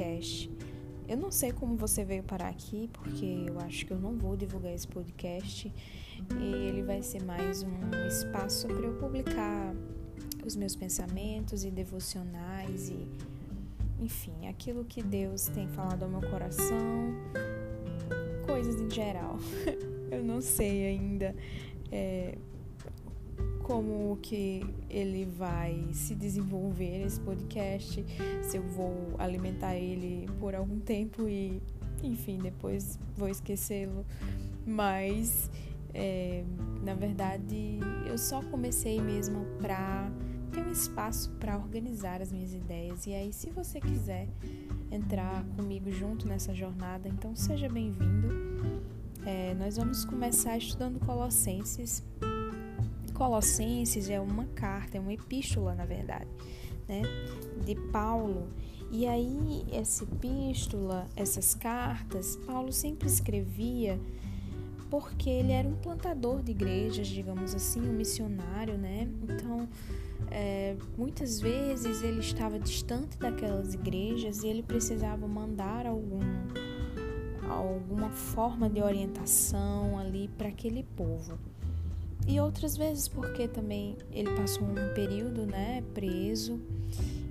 podcast. Eu não sei como você veio parar aqui, porque eu acho que eu não vou divulgar esse podcast. E ele vai ser mais um espaço para eu publicar os meus pensamentos e devocionais e, enfim, aquilo que Deus tem falado ao meu coração, coisas em geral. eu não sei ainda. É, como que ele vai se desenvolver esse podcast, se eu vou alimentar ele por algum tempo e, enfim, depois vou esquecê-lo. Mas, é, na verdade, eu só comecei mesmo para ter um espaço para organizar as minhas ideias. E aí, se você quiser entrar comigo junto nessa jornada, então seja bem-vindo. É, nós vamos começar estudando Colossenses Colossenses é uma carta, é uma epístola, na verdade, né, de Paulo. E aí, essa epístola, essas cartas, Paulo sempre escrevia porque ele era um plantador de igrejas, digamos assim, um missionário, né? Então, é, muitas vezes ele estava distante daquelas igrejas e ele precisava mandar algum, alguma forma de orientação ali para aquele povo. E outras vezes porque também ele passou um período, né, preso.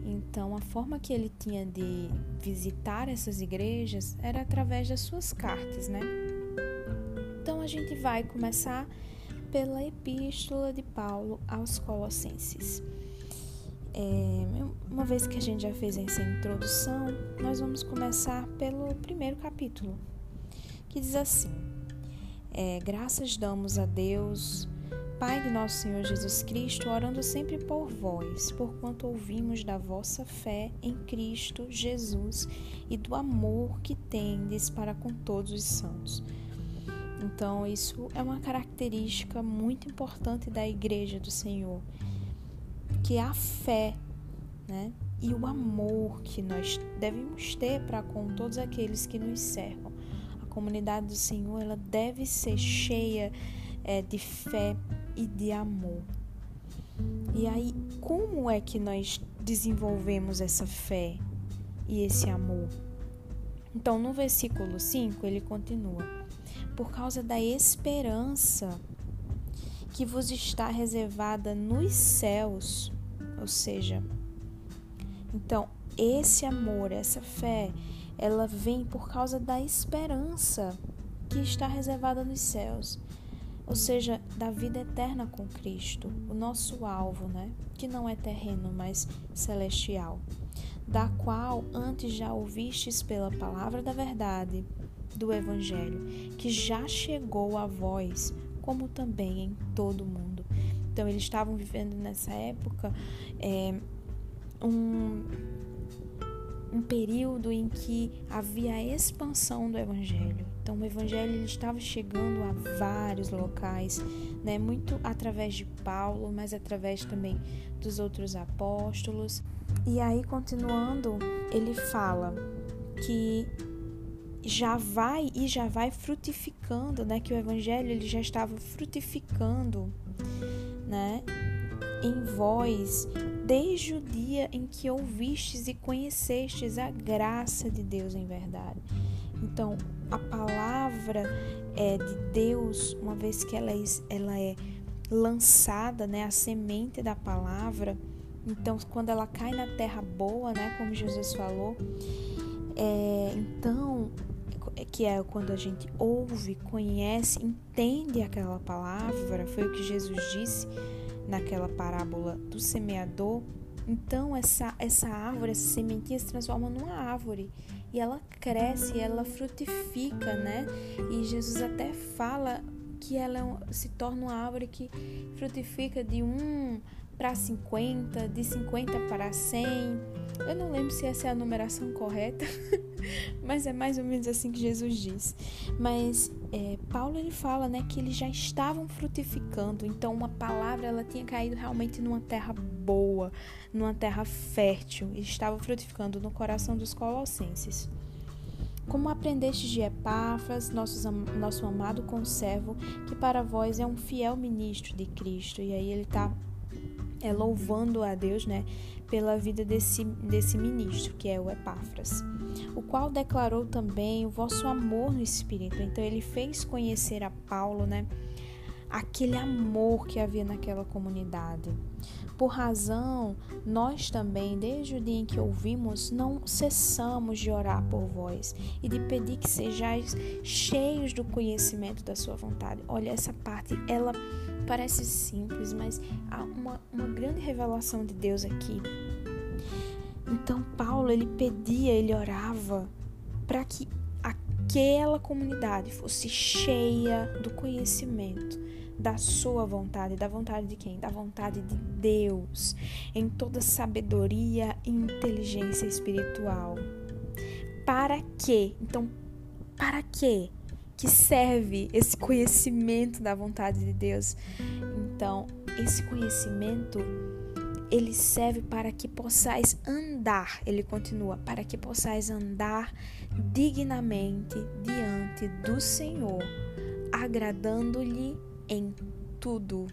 Então a forma que ele tinha de visitar essas igrejas era através das suas cartas, né? Então a gente vai começar pela epístola de Paulo aos Colossenses. É, uma vez que a gente já fez essa introdução, nós vamos começar pelo primeiro capítulo, que diz assim: é, Graças damos a Deus Pai de nosso Senhor Jesus Cristo, orando sempre por vós, porquanto ouvimos da vossa fé em Cristo Jesus e do amor que tendes para com todos os santos. Então, isso é uma característica muito importante da Igreja do Senhor, que é a fé, né? E o amor que nós devemos ter para com todos aqueles que nos cercam. A comunidade do Senhor, ela deve ser cheia é, de fé e de amor. E aí, como é que nós desenvolvemos essa fé e esse amor? Então, no versículo 5, ele continua: Por causa da esperança que vos está reservada nos céus, ou seja, então esse amor, essa fé, ela vem por causa da esperança que está reservada nos céus ou seja, da vida eterna com Cristo, o nosso alvo, né? Que não é terreno, mas celestial, da qual antes já ouvistes pela palavra da verdade do Evangelho, que já chegou a vós, como também em todo o mundo. Então, eles estavam vivendo nessa época é, um, um período em que havia a expansão do Evangelho. Então, o Evangelho ele estava chegando a vários locais, né? muito através de Paulo, mas através também dos outros apóstolos. E aí, continuando, ele fala que já vai e já vai frutificando, né? Que o Evangelho ele já estava frutificando? Em vós desde o dia em que ouvistes e conhecestes a graça de Deus em verdade. Então, a palavra é de Deus, uma vez que ela é, ela é lançada, né, a semente da palavra, então quando ela cai na terra boa, né, como Jesus falou, é, então que é quando a gente ouve, conhece, entende aquela palavra, foi o que Jesus disse naquela parábola do semeador. Então essa essa árvore, essa sementinha se transforma numa árvore e ela cresce, ela frutifica, né? E Jesus até fala que ela se torna uma árvore que frutifica de um para 50, de 50 para 100. Eu não lembro se essa é a numeração correta, mas é mais ou menos assim que Jesus diz. Mas é, Paulo ele fala, né, que eles já estavam frutificando. Então uma palavra ela tinha caído realmente numa terra boa, numa terra fértil. E estava frutificando no coração dos colossenses. Como aprendeste de Epáfras, nosso, amado conservo, que para vós é um fiel ministro de Cristo. E aí ele está é, louvando a Deus, né, pela vida desse, desse ministro, que é o Epáfras, o qual declarou também o vosso amor no Espírito. Então, ele fez conhecer a Paulo, né, aquele amor que havia naquela comunidade. Por razão, nós também, desde o dia em que ouvimos, não cessamos de orar por vós e de pedir que sejais cheios do conhecimento da sua vontade. Olha, essa parte, ela parece simples, mas há uma, uma grande revelação de Deus aqui. Então, Paulo, ele pedia, ele orava para que aquela comunidade fosse cheia do conhecimento da sua vontade, da vontade de quem? Da vontade de Deus, em toda sabedoria e inteligência espiritual. Para quê? Então, para quê? Que serve esse conhecimento da vontade de Deus? Então, esse conhecimento ele serve para que possais andar, ele continua, para que possais andar dignamente diante do Senhor, agradando-lhe em tudo,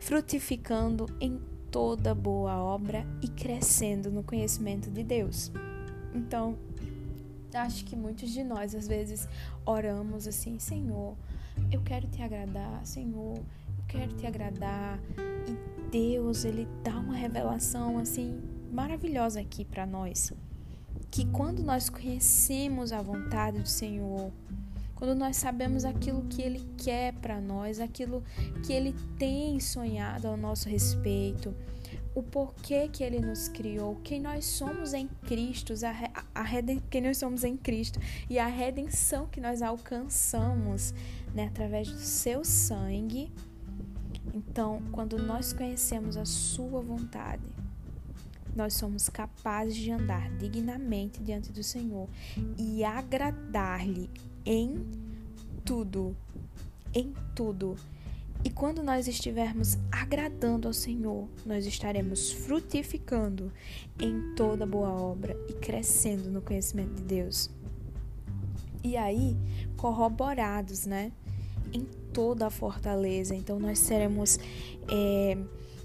frutificando em toda boa obra e crescendo no conhecimento de Deus. Então, acho que muitos de nós às vezes oramos assim, Senhor, eu quero te agradar, Senhor, eu quero te agradar. E Deus, ele dá uma revelação assim maravilhosa aqui para nós, que quando nós conhecemos a vontade do Senhor, quando nós sabemos aquilo que Ele quer para nós, aquilo que Ele tem sonhado ao nosso respeito, o porquê que Ele nos criou, quem nós somos em Cristo, a, a reden, quem nós somos em Cristo e a redenção que nós alcançamos né, através do Seu sangue. Então, quando nós conhecemos a Sua vontade, nós somos capazes de andar dignamente diante do Senhor e agradar-lhe em tudo. Em tudo. E quando nós estivermos agradando ao Senhor, nós estaremos frutificando em toda boa obra e crescendo no conhecimento de Deus. E aí, corroborados, né? Em toda a fortaleza. Então, nós seremos é,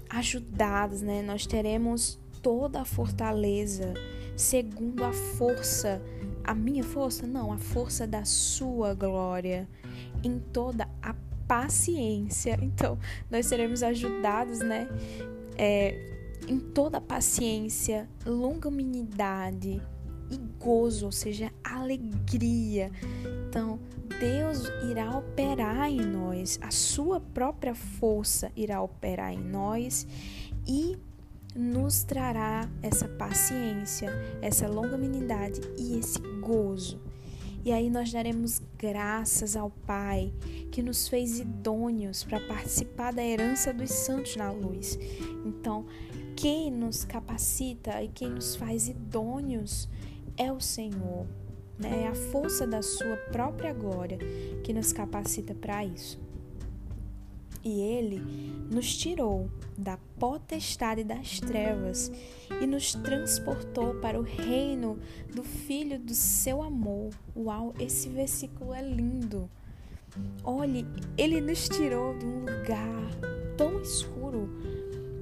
ajudados, né? Nós teremos toda a fortaleza segundo a força a minha força? Não, a força da sua glória em toda a paciência. Então, nós seremos ajudados, né? É, em toda a paciência, longanimidade e gozo, ou seja, alegria. Então, Deus irá operar em nós, a sua própria força irá operar em nós e nos trará essa paciência, essa longanimidade e esse gozo. E aí nós daremos graças ao Pai que nos fez idôneos para participar da herança dos santos na luz. Então, quem nos capacita e quem nos faz idôneos é o Senhor. Né? É a força da sua própria glória que nos capacita para isso e ele nos tirou da potestade das trevas e nos transportou para o reino do Filho do seu amor. Uau, esse versículo é lindo. Olhe, ele nos tirou de um lugar tão escuro,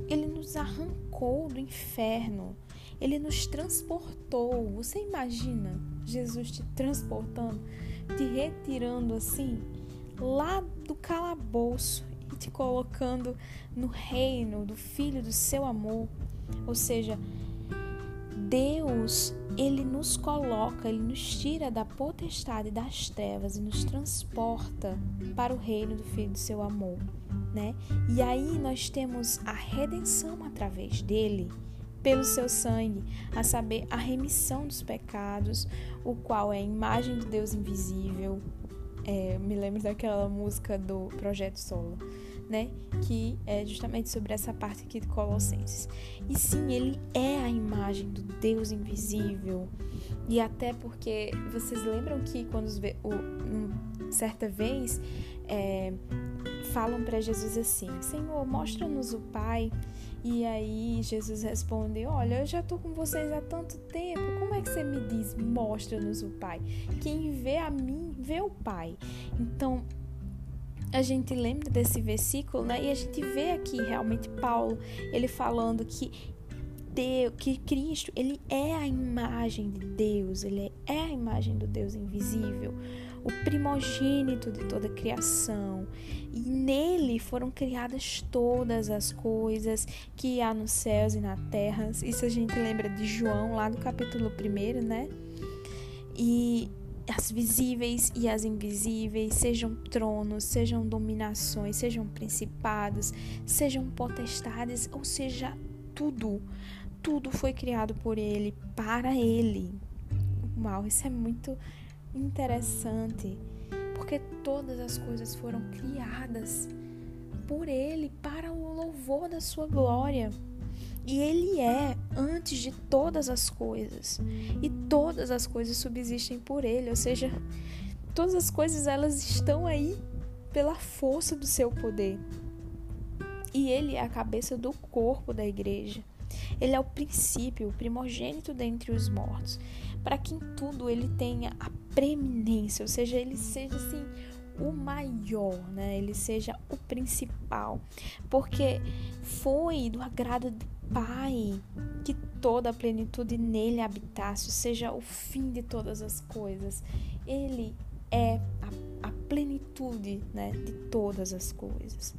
ele nos arrancou do inferno, ele nos transportou. Você imagina Jesus te transportando, te retirando assim, lá do calabouço te colocando no reino do Filho do seu amor. Ou seja, Deus, ele nos coloca, ele nos tira da potestade das trevas e nos transporta para o reino do Filho do seu amor, né? E aí nós temos a redenção através dele, pelo seu sangue, a saber, a remissão dos pecados, o qual é a imagem do Deus invisível. É, me lembro daquela música do Projeto Solo né? Que é justamente sobre essa parte aqui de Colossenses. E sim, ele é a imagem do Deus invisível. E até porque vocês lembram que quando o, certa vez é, falam para Jesus assim: Senhor, mostra-nos o Pai. E aí Jesus responde: Olha, eu já estou com vocês há tanto tempo, como é que você me diz, mostra-nos o Pai? Quem vê a mim, vê o Pai. Então, a gente lembra desse versículo, né? E a gente vê aqui realmente Paulo, ele falando que Deus, que Cristo, ele é a imagem de Deus, ele é a imagem do Deus invisível, o primogênito de toda a criação. E nele foram criadas todas as coisas que há nos céus e na terra. Isso a gente lembra de João, lá do capítulo 1, né? E as visíveis e as invisíveis, sejam tronos, sejam dominações, sejam principados, sejam potestades, ou seja, tudo tudo foi criado por ele, para ele. Uau, isso é muito interessante, porque todas as coisas foram criadas por ele, para o louvor da sua glória. E ele é antes de todas as coisas. E todas as coisas subsistem por ele, ou seja, todas as coisas elas estão aí pela força do seu poder. E ele é a cabeça do corpo da igreja. Ele é o princípio, o primogênito dentre os mortos, para que em tudo ele tenha a preeminência, ou seja, ele seja assim o maior, né? Ele seja o principal, porque foi do agrado do Pai que toda a plenitude nele habitasse, seja o fim de todas as coisas. Ele é a, a plenitude, né, de todas as coisas.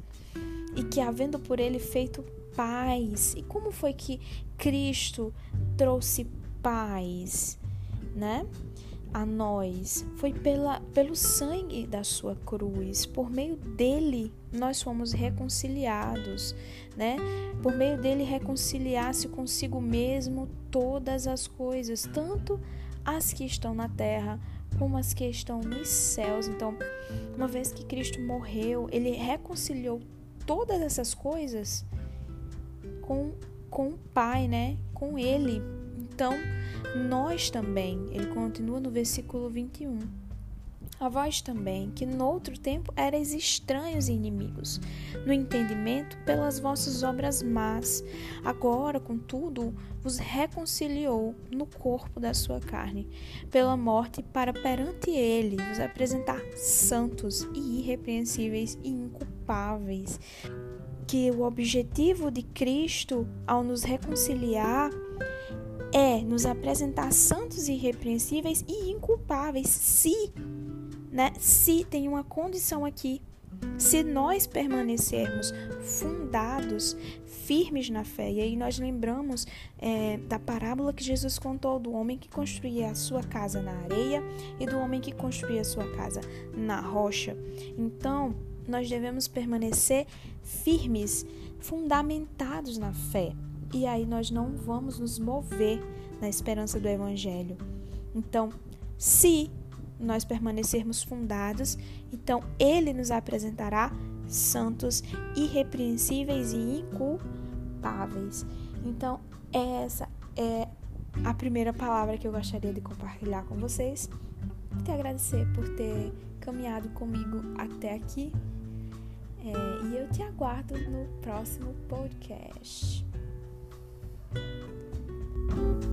E que havendo por ele feito paz. E como foi que Cristo trouxe paz, né? A nós foi pela, pelo sangue da sua cruz, por meio dele nós fomos reconciliados, né? Por meio dele reconciliar-se consigo mesmo todas as coisas, tanto as que estão na terra como as que estão nos céus. Então, uma vez que Cristo morreu, ele reconciliou todas essas coisas com, com o Pai, né? Com Ele. Então, nós também, ele continua no versículo 21. A vós também, que noutro tempo erais estranhos e inimigos, no entendimento pelas vossas obras más, agora, contudo, vos reconciliou no corpo da sua carne, pela morte, para perante ele vos apresentar santos e irrepreensíveis e inculpáveis que o objetivo de Cristo ao nos reconciliar é nos apresentar santos e irrepreensíveis e inculpáveis, se, né, se tem uma condição aqui, se nós permanecermos fundados, firmes na fé. E aí nós lembramos é, da parábola que Jesus contou do homem que construía a sua casa na areia e do homem que construía a sua casa na rocha. Então, nós devemos permanecer firmes, fundamentados na fé. E aí nós não vamos nos mover na esperança do Evangelho. Então, se nós permanecermos fundados, então Ele nos apresentará santos, irrepreensíveis e inculpáveis. Então, essa é a primeira palavra que eu gostaria de compartilhar com vocês. Te agradecer por ter caminhado comigo até aqui. É, e eu te aguardo no próximo podcast. うん。